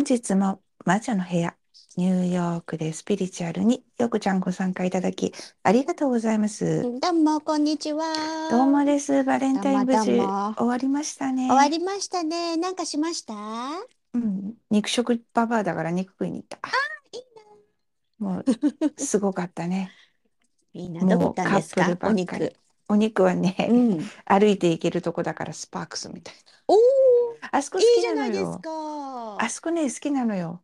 本日も魔女の部屋、ニューヨークでスピリチュアルによくちゃんご参加いただきありがとうございます。どうも、こんにちは。どうもです。バレンタイン無事どうもどうも終わりましたね。終わりましたね。なんかしました？うん、肉食ババアだから肉食いに行った。いもうすごかったね。いいな。どこ行ったんですもうカッかおプルばっかり肉。お肉はね、うん。歩いて行けるとこだからスパークスみたいおー、な。あそこ好いいきじゃないですなのよ。か。あそこね、好きなのよ。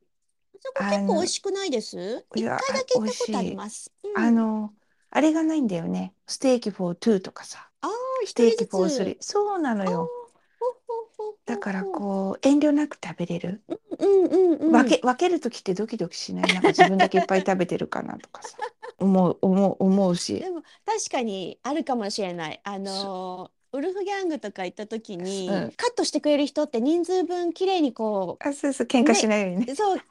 そこ結構美味しくないです？一回だけ行ったことあります。うんあの、あれがないんだよね。ステーキフォートゥーとかさ。あー、ステーキ。フォースリー。そうなのよ。だからこう遠慮なく食べれる。うんうんうん。分け分ける時ってドキドキしない？なんか自分だけいっぱい食べてるかなとかさ。思う思う思うし。でも確かにあるかもしれない。あのーウルフギャングとか行った時に、うんカットしてくれる人って人数分綺麗にこあ、そうそう喧嘩しないようにね。うそう考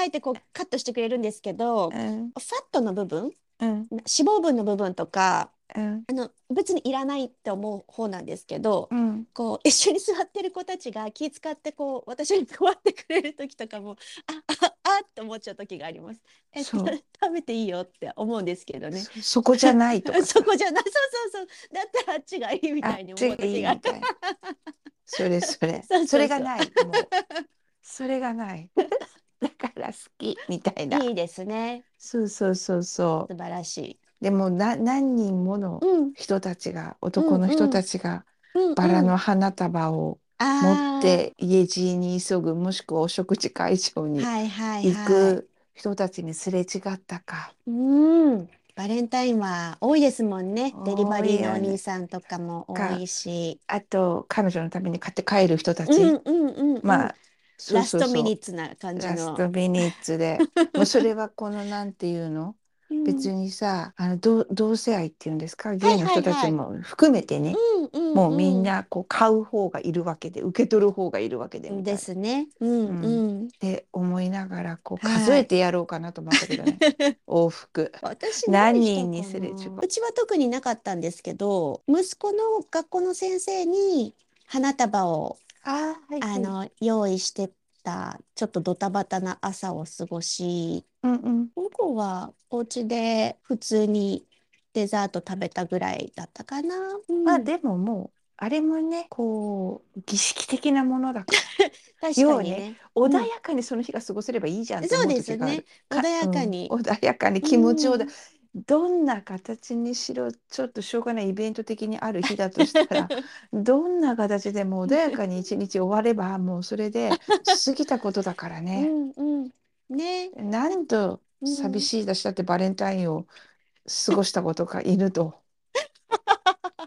えてこうカットしてくれるんですけど、フうんァットの部分うん脂肪分の部分とかうんあの別にいらないって思う方なんですけど、うん。こう一緒に座ってる子たちが気遣ってこう私に配ってくれる時とかもあああって思っちゃう時があります。えそう食べていいよって思うんですけどね。そそこじゃないと。そこじゃないそうそうそうだったらあっちがいいみあたいに思う時があるみたいな。それそれ それがない。もうそれがない。だから好きみたいな。いいですねそうそうそうそう。素晴らしい。でもな何人ものうん人たちが男の人たちがうんバラうんの花束を持って家路に急ぐもしくはお食事会場にはいはい行はい。く人たちにすれ違ったか。うん、バレンタインは多いですもんね。デリバリーのお多いよね兄さんとかも多いし。あと彼女のために買って帰る人たち。うんうんうんうん。まあそうラストそうそうミニッツな感じラスの。トミニッツで もうそれはこのなんていうの？うん別にさあの同同性愛っていうんですか？ゲイのはいはい。人たちも含めてね、うんうんもうみんなこう買う方がいるわけで受け取る方がいるわけでみたいでなすね。うん。うん。って思いながらこうはい。数えてやろうかなと思ったけどね、往復。私何人ににすれ違ううちは特になかったんですけど、息子の学校の先生に花束をあーはいはい。あの用意してたちょっとドタバタな朝を過ごし、うんうん。向こうはお家で普通にデザート食べたぐらいだったかな。うん。まあでももうあれもねこう儀式的なものだから。確かにね。穏やかにその日が過ごせればいいじゃんってそうですよね穏やかに。うん穏やかに気持ちをだうんどんな形にしろちょっとしょうがないイベント的にある日だとしたら どんな形でも穏やかに一日終わればもうそれで過ぎたことだからうね。んうん。ね。なんとうん寂しいだしだってバレンタインを過ごしたことか犬と。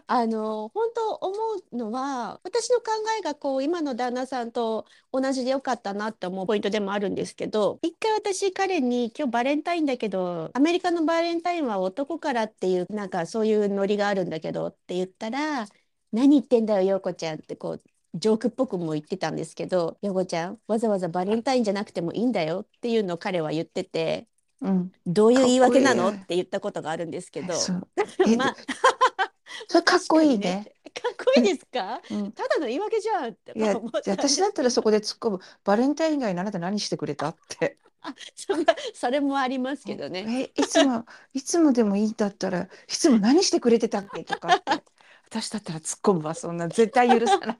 あの本当思うのは私の考えがこう今の旦那さんと同じでよかったなって思うポイントでもあるんですけど一回私彼に「今日バレンタインだけどアメリカのバレンタインは男からっていうなんかそういうノリがあるんだけど」って言ったら「何言ってんだよ陽子ちゃん」ってこうジョークっぽくも言ってたんですけど「陽子ちゃんわざわざバレンタインじゃなくてもいいんだよ」っていうのを彼は言っててうん、「どういう言い訳なの?」かって言ったことがあるんですけど。まあそれかっこいいね。かっこいいですか？うん。ただの言い訳じゃんっていや私だったらそこで突っ込む。バレンタイン以外にあなた何してくれたって。そんなそれもありますけどね。えいつもいつもでもいいんだったらいつも何してくれてたっけとかって。私だったら突っ込むわそんな。絶対許さない。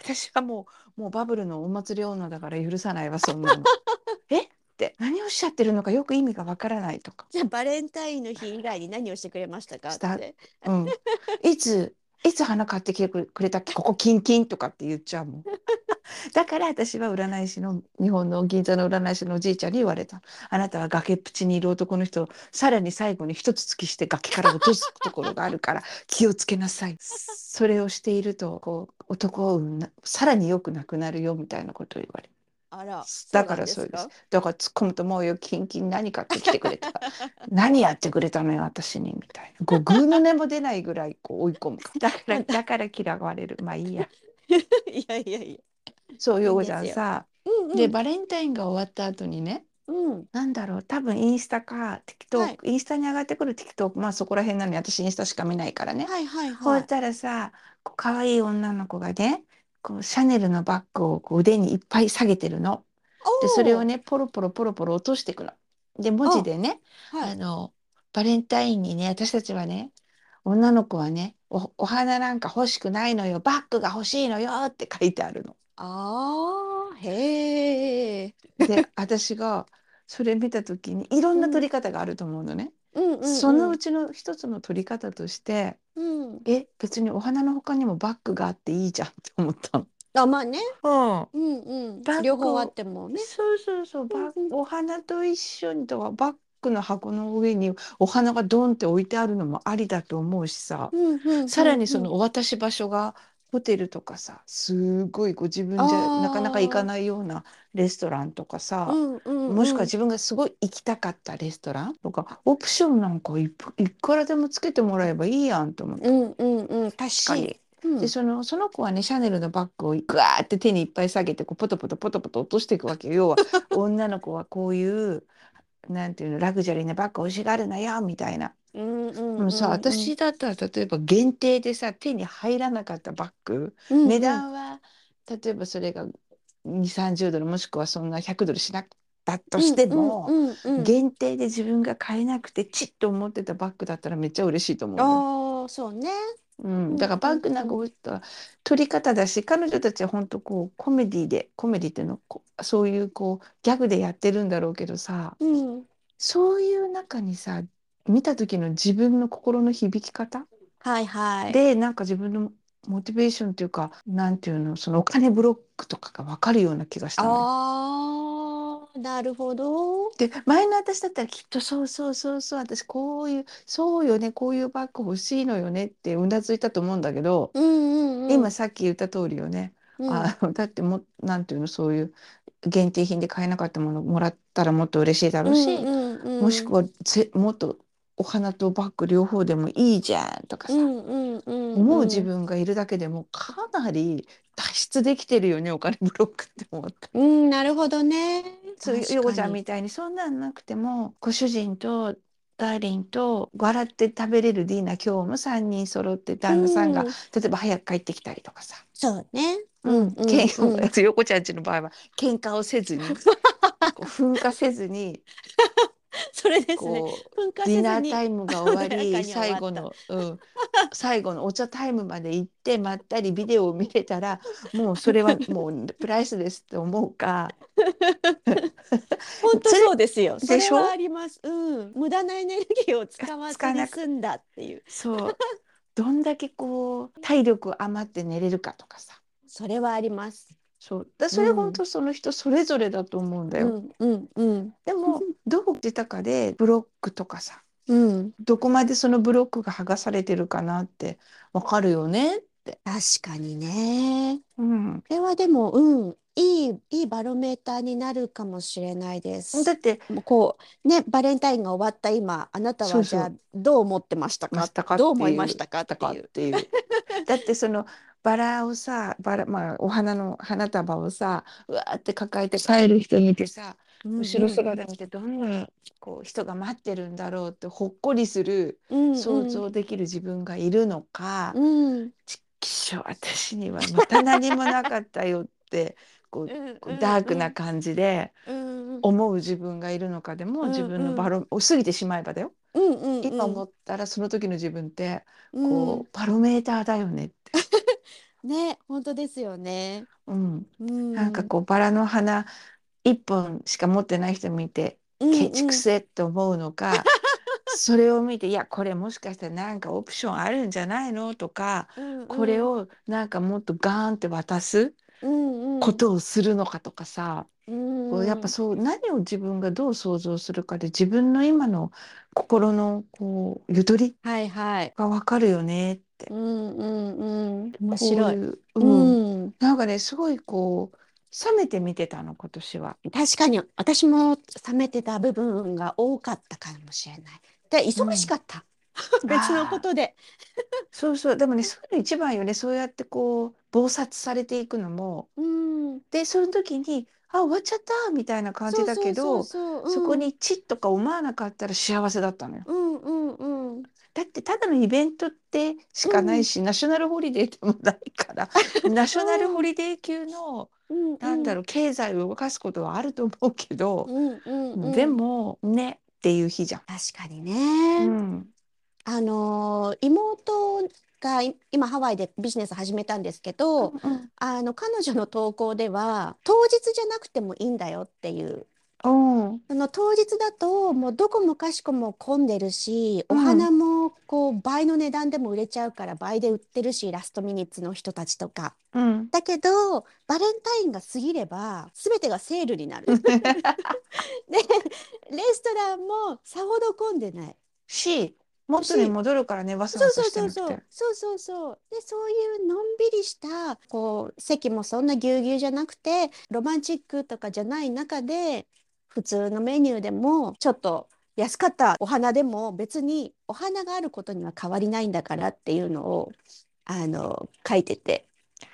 私はもうもうバブルのお祭り女だから許さないわそんなの。えって何をおっしゃってるのかよく意味がわからないとか、じゃあバレンタインの日以外に何をしてくれましたか？って。うん、いついつ花買ってきてくれたっけ？ここキンキンとかって言っちゃうもん。だから私は占い師の日本の銀座の占い師のおじいちゃんに言われた。あなたは崖っぷちにいる男の人をさらに最後に一つ突きして崖から落とすところがあるから気をつけなさい。それをしているとこう男運なさらによくなくなるよみたいなことを言われあら、だからそうですだから突っ込むと思うよキンキン何買ってきてくれた 何やってくれたのよ私にみたいな。こうグーの音も出ないぐらいこう追い込む だから だから嫌われる。まあいいや。いやいやいや。そうよういいんですよ。ちゃんさうんうん。でバレンタインが終わった後にねうん。なんだろう多分インスタか TikTok、はい。インスタに上がってくる TikTok まあそこら辺なのに私インスタしか見ないからね、はいはいそはい。したらさこう可愛い女の子がねこうシャネルのバッグをこう腕にいっぱい下げてるの。で、それをね、ポロポロポロポロ落としていくの。で、文字あ、でね、はい。あの、バレンタインにね、私たちはね、女の子はね、お、お花なんか欲しくないのよ、バッグが欲しいのよって書いてあるの。ああ、へえ。で、私がそれ見た時にいろんな取うん、り方があると思うのね。うんうんそのうん。うちの一つの取り方として、うん。え、別にお花の他にもバッグがあっていいじゃんって思ったの。あ、まあね。うん。うんうん。両方あってもね。そうそうそう、バッ、うんお花と一緒にとか、バッグの箱の上にお花がドンって置いてあるのもありだと思うしさ。うんうんうさらんうん。にそのお渡し場所がホテルとかさ、すごいこう自分じゃなかなか行かないようなレストランとかさ、うんうんもしくはうん。自分がすごい行きたかったレストランとか、オプションなんかいくらでもつけてもらえばいいやんと思って。うんうんうん。確かし、に。うで、ん。その、その子はね、シャネルのバッグをグワーって手にいっぱい下げて、こうポトポトポトポト落としていくわけよ。要は、女の子はこういう、なんていうの、ラグジュアリーなバッグ欲しがるなよ、みたいな。うんうんでもさ、うんうん。私だったら例えば限定でさ、手に入らなかったバッグ、値うんうん。段は例えばそれが2、30ドルもしくはそんな100ドルしなかったとうんしてうんも、うんうん。限定で自分が買えなくてチッと思ってたバッグだったらめっちゃ嬉しいと思うあ、そうね。うん、だうんからバッグなんか。置いた取り方だし、彼女たちは本当こうコメディで、コメディっていうの、こそういうこうギャグでやってるんだろうけどさ、うん。そういう中にさ、見た時の自分の心の響き方はいはい。で、なんか自分のモチベーションというか、なんていうの、そのお金ブロックとかが分かるような気がした。なるほど。で、前の私だったらきっとそうそうそうそう、私こういう、そうよね、こういうバッグ欲しいのよねってうなずいたと思うんだけど、うんうんうん。今さっき言った通りよね。うん。あの、だっても、なんていうの、そういう限定品で買えなかったものもらったらもっと嬉しいだろうんうし、うんうん。もしくはぜもっとお花とバッグ両方でもいいじゃんとかうさ。思う自うん。分がいるだけでもかなり脱出できてるよね、お金ブロックって思った。うん、なるほどね。そうヨコちゃん。みたいにそんなんなくても、ご主人とダーリンと笑って食べれるディナー、今日も3人揃ってう旦那さんが、ん。例えば早く帰ってきたりとかさ。そうね。うんうん、けん、うんうん。ヨコちゃんちの場合は喧嘩をせずに、噴火せずに、それですね。ディナータイムが終わり。最後の、うん、最後のお茶タイムまで行ってまったりビデオを見れたら もうそれはもうプライスですって思うか本当そうですよ。それはあでしょ？ります。うん。無駄なエネルギーを使わずに済んだっていう。そうどんだけこう体力余って寝れるかとかさそれはあります。そうだそれ本うん。当その人それぞれだと思うんだよ。うんうんうん。でも どうしたかでブロックとかさうん。どこまでそのブロックが剥がされてるかなってわかるよねって。確かにね。うん、これはでも、うん。いい、いいバロメーターになるかもしれないです。だってもうこう、ね、バレンタインが終わった今、あなたはじゃあどう思ってましたか？ましたかっどう思いていうましたかしたかっっていう。ていうだってそのバラをさバラ、まあ、お花の花束をさうわーって抱えて帰る人見てさうん後ろうん。姿見てどんなこう人が待ってるんだろうってほっこりするうんうん。想像できる自分がいるのかうん。ちっきしょ私にはまた何もなかったよってこうダーク。な感じで。思う自分がいるのかでも自。分のバロを過ぎてしまえばだよ。今思ったらその時の自分ってうん。こうバロメーターだよねって。ね、本当ですよね。うん、なんかこうバラの花一本しか持ってない人見てうケチくん。せって思うのか それを見ていやこれもしかしたらなんかオプションあるんじゃないのとか。これをなんかもっとガーンって渡す。ことをするのかとかさうこうやっぱん。そう何を自分がどう想像するかで自分の今の心のこうゆとりはいはい。がわかるよねって。うんうんうん。面白い。こういう、うん。うん。なんかね、すごいこう、冷めて見てたの、今年は。確かに私も冷めてた部分が多かったかもしれない。で、忙しうん。かった。別のことで。そうそう。でもね、そういうの一番よね。そうやってこう、忙殺されていくのも。うん。で、その時に、あ、終わっちゃったみたいな感じだけど、そこうん。にチッとか思わなかったら幸せだったのよ。うんうんうん。だってただのイベントってしかないし、ナショナルホリデーでもないから ナショナルホリデー級の、うんなんだろう経済を動かすことはあると思うけど、うんうんうんでもねっていう日じゃん。確かにね、うんあのー妹がい今ハワイでビジネス始めたんですけど、あの彼女の投稿では当日じゃなくてもいいんだよっていうの当日だともうどこもかしこも混んでるしおうん花もこう倍の値段でも売れちゃうから倍で売ってるしラストミニッツの人たちとか。うんだけどバレンタインが過ぎれば全てがセールになる。でレストランもさほど混んでない。し元に戻るからねわさそうわさそうそうしてなくて。そうそうそうそうでそういうのんびりしたこう席もそんなぎゅうぎゅうじゃなくてロマンチックとかじゃない中で普通のメニューでもちょっと安かったお花でも別にお花があることには変わりないんだからっていうのをあの書いてて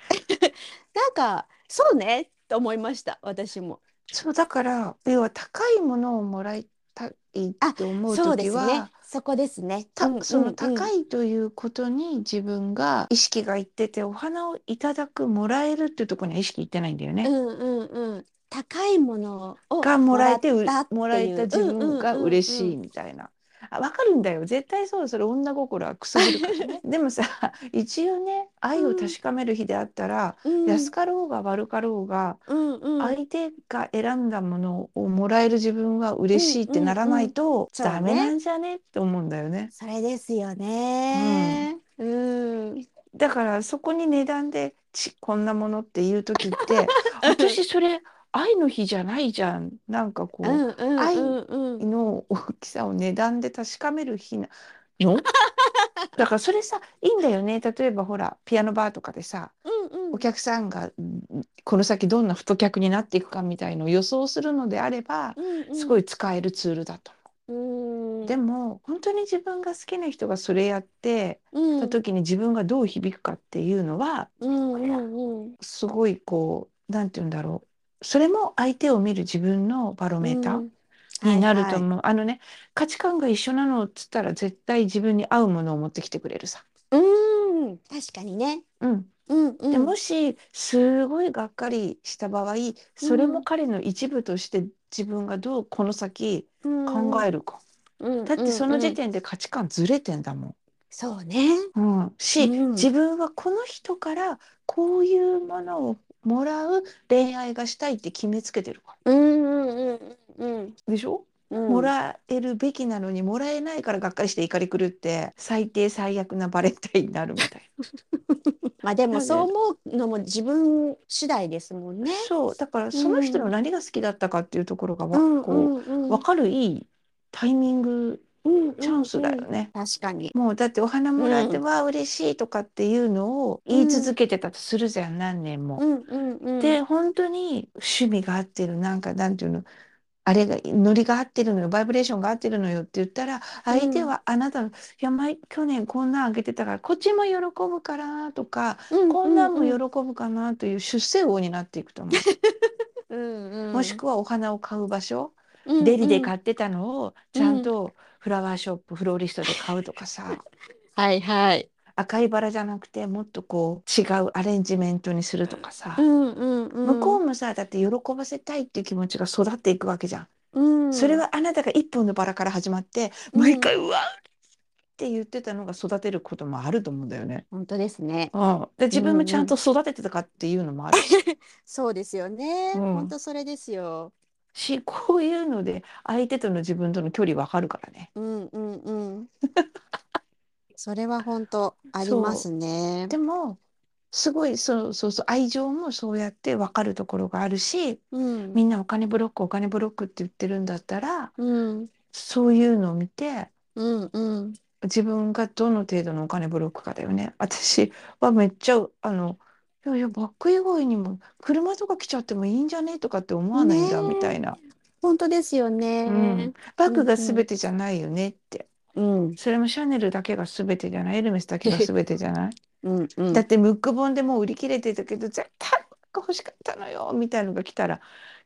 なんかそうねと思いました私も。そうだから要は高いものをもらいたいって思うそうで時は、すねそこですね。たうんその高い、いということに自分が意識がいっててお花をいただくもらえるっていうところには意識いってないんだよね。うんうんうん高いものをがもらえてうもらえた自分が嬉しいうんみたいな。あ分かるんだよ。絶対そうそれ女心はくすぐるからね。でもさ一応ね愛を確かめる日であったら、うん。うん安かろうが悪かろうがうんうん。相手が選んだものをもらえる自分は嬉しいってならないとそうねダメなんじゃね？って思うんだよね。それですよね。うん。だからそこに値段でちこんなものっていう時って 私それ愛の日じゃないじゃんなんかこうんううん愛うんうん。の大きさを値段で確かめる日なの？だからそれさいいんだよね例えばほらピアノバーとかでさうんうんお客さんがうんこの先どんな太客になっていくかみたいのを予想するのであればすごい。い使えるツールだと思うん。う。でも本当に自分が好きな人がそれやってうんた時に自分がどう響くかっていうのはうんうんうん。すごいこうなんて言うんだろうそれも相手を見る自分のバロメーターになると思う。あのね価値観が一緒なのっつったら絶対自分に合うものを持ってきてくれるさ。う。うん。確かにね。うん、うんうん。でもしすごいがっかりした場合それも彼の一部として自分がどうこの先考えるか。るだってその時で。点で価値観ずれてんだもそうね。ん。うん、し、うん自分はこの人からこういうものをもらう恋愛がしたいって決めつけてるかうんうんうんうんらでしょ、うん。もらえるべきなのにもらえないからがっかりして怒り狂って最低最悪なバレンタインになるみたい まあでもそう思うのも自分次第ですもんね。な。。そう。だからその人の何が好きだったかっていうところがわ、うんこう分かるいいタイミングチャンスだよね。確かに。もうだってお花もらって、うんわあ嬉しいとかっていうのを言い続けてたとするじゃん、何年も。うんうんうん。で本当に趣味が合ってるなんかなんていうのあれがノリが合ってるのよバイブレーションが合ってるのよって言ったら相手はあなたの、いや前去年こんなんあげてたからこっちも喜ぶからとか、うんこんなんもう喜ぶかなという出世王になっていくと思う、うんうん。もしくはお花を買う場所、うんうんデリで買ってたのをちゃんとフラワーショップ、フローリストで買うとかさ はいはい。赤いバラじゃなくてもっとこう違うアレンジメントにするとかさ、うんうんうん。向こうもさだって喜ばせたいっていう気持ちが育っていくわけじゃん。うん。それはあなたが一本のバラから始まってうん毎回うわって言ってたのが育てることもあると思うんだよね。本当ですね。うん、で自分もちゃんと育ててたかっていうのもあるし そうですよね。うん本当それですよ。し こういうので相手との自分との距離わかるからね。うんうんうん。それは本当ありますね。でもすごいそうそうそう愛情もそうやってわかるところがあるしうん。みんなお金ブロックお金ブロックって言ってるんだったらうんそういうのを見てうんうん。自分がどの程度のお金ブロックかだよね。私はめっちゃあのいやいやバッグ以外にも車とか来ちゃってもいいんじゃね？とかって思わないんだみたいな、本当ですよね。うん、バッグが全てじゃないよねって、うん。それもシャネルだけが全てじゃない。エルメスだけが全てじゃない、うんうん。だってムック本でもう売り切れてたけど絶対バッグ欲しかったのよみたいのが来たら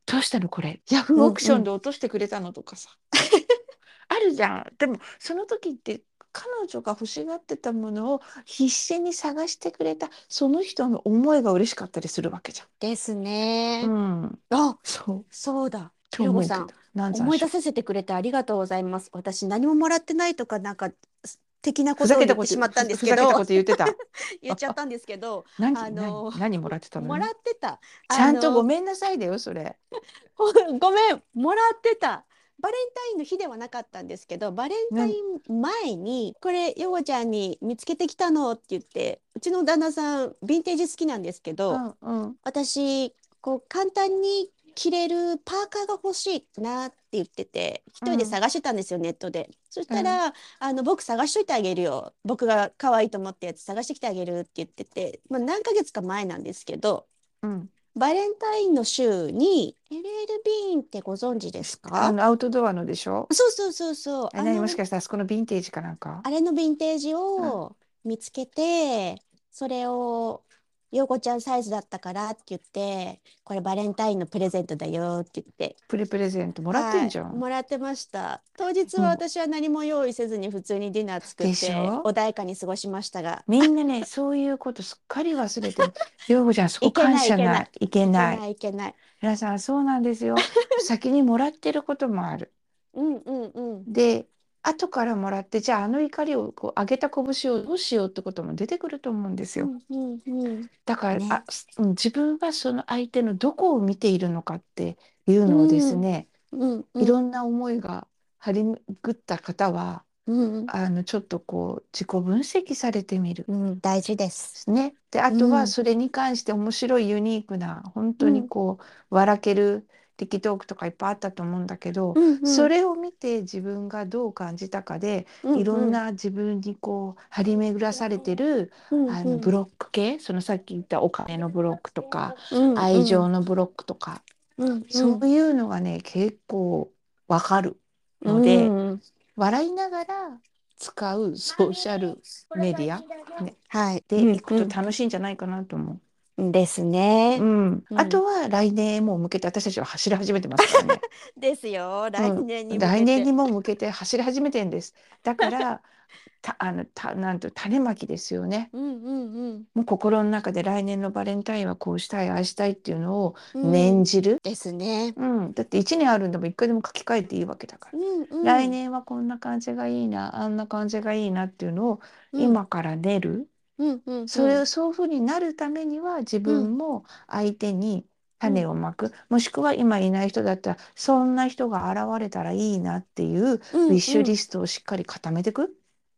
どうしたのこれ？ヤフーオークションで落としてくれたのとかさ、あるじゃん。でもその時って彼女が欲しがってたものを必死に探してくれたその人の思いが嬉しかったりするわけじですゃね。ん。うん、あ、そう。そうだ。ひろこさん、思い出させてくれてありがとうございます。私何ももらってないとかなんかす的なこふとを言ってしまったんですけどふざけたこ、と言ってた。言っちゃったんですけど、何、あの何、何もらってたの？もらってた。ちゃんとごめんなさいだよ、それ。ごめん、もらってた。バレンタインの日ではなかったんですけど、バレンタイン前に、これ、ヨゴちゃんに見つけてきたのって言って、うちの旦那さん、ヴィンテージ好きなんですけうど、ん、うん。私、こう、簡単に着れるパーカーが欲しいなって言ってて、一人で探してたんですよ、ネットで。そしたら、あの、僕探しといてあげるよ。僕が可愛いと思ったやつ探してきてあげるって言ってて、まあ、何ヶ月か前なんですけど、うん。バレンタインの週に LL ビーンってご存知ですあかの、アウトドアのでしょ？そうそうそうそう。あのもしかしたらあそこのヴィンテージかなんか？あれのヴィンテージを見つけて、それを陽子ちゃんサイズだったからって言って、これバレンタインのプレゼントだよって言って。プレプレゼントもらってんじゃん。はいもらってました。当日うんは私は何も用意せずに普通にディナー作って穏やかに過ごしましたが。みんなね、そういうことすっかり忘れてる。ようこちゃん、そこ感謝ない。いけ。ないいけない。皆さん、そうなんですよ。先にもらってることもある。うんうんうん。で、後からもらって、じゃあ、あの怒りをこう上げた拳をどうしようってことも出てくると思うんですよ。うんうんうん。だから、ねあ、自分はその相手のどこを見ているのかっていうのをですね、うんうんいろんな思いが張り巡った方は、うんあの、ちょっとこう、自己分析されてみる。うん、大事です。ね。で、あとうんはそれに関して面白いユニークな、本当にこう、笑ける力トークとかいっぱいあったと思うんだけど、うんうん。それを見て自分がどう感じたかで、いろんな自分にこう張り巡らされてる、うんあのブロック系、そのさっき言ったお金のブロックとか、うんうん。愛情のブロックとか、うんうん。そういうのがね、結構わかるので、うん。笑いながら使うソーシャルメディア、ね、はい。でうんいくと楽しいんじゃないかなと思う。うんですねう。ん、うんあとは来年へもう向けて私たちは走り始めてますからね。ですよ。来年に向けて。来年にも向けて走り始めてんです。だから、た、あの、た、なんと種まきですよね。うんうんもう心の中で来年のバレンタインはこうしたい、ああしたいっていうのをうん。念じる。ですね。うん、だって一年あるんでも一回でも書き換えていいわけだから。うんうん。来年はこんな感じがいいな、あんな感じがいいなっていうのをうん今から練る。うんうんうん。それをそういうふうになるためには自分も相手に種をまく、もしくは今いない人だったらそんな人が現れたらいいなっていううんウィッシュうんリストをしっかり固めていく？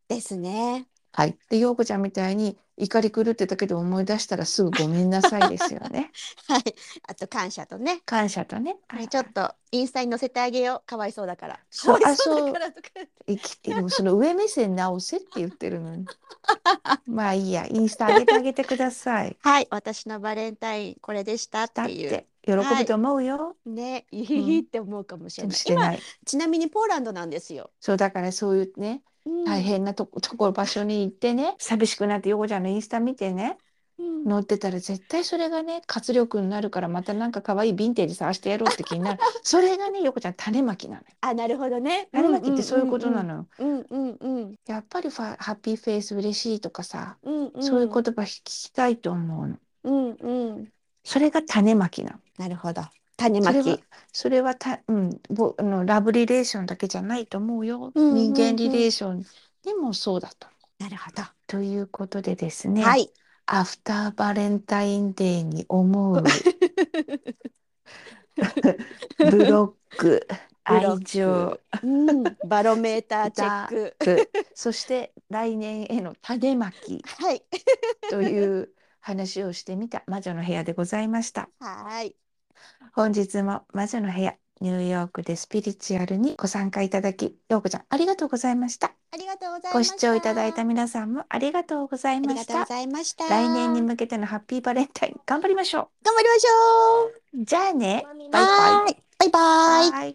ですね。はい。で、陽子ちゃんみたいに怒り狂ってたけど思い出したらすぐごめんなさいですよね。はい。あと感謝とね。感謝とね。ねちょっとインスタに載せてあげよう。かわいそうだから。そうかわいそうだからとか言って。いきでもその上目線直せって言ってるのに。まあいいや、インスタ上げてあげてください。はい。私のバレンタインこれでしたっていう。て喜ぶと思うよ。ね、いんいって思うかもしれない。今してない。ちなみにポーランドなんですよ。そうだからそういうね、うん大変なとこところ場所に行ってね、寂しくなってヨコちゃんのインスタ見てね、うん載ってたら絶対それがね、活力になるからまたなんか可愛いヴィンテージ探してやろうって気になる。それがね、ヨコちゃん種まきなのよ。あ、なるほどね。種まきってそういうことなのよ。うんうんうんやっぱりファ happy face 嬉しいとかさ、うんうん。そういう言葉聞きたいと思うの。うんうん。それが種まきなの。なるほど。種まそれはき。それはた、うん、ぼあの love relation だけじゃないと思うよ。うんうんうん人間 relation にもそうだと。なるほど。ということでですね、はい。アフターバレンタインデーに思う ブロック、愛情、うん、バロメーターチェック。ク、そして来年への種まきはい。という話をしてみた魔女の部屋でございました。はい。本日も魔女の部屋、ニューヨークでスピリチュアルにご参加いただき、ようこちゃんありがとうございました。ありがとうございました。ご視聴いただいた皆さんもありがとうございありました。がとうございました。来年に向けてのハッピーバレンタイン頑張りましょ頑張りましょう。う。じゃあね、バイバイ。バイバイ。はい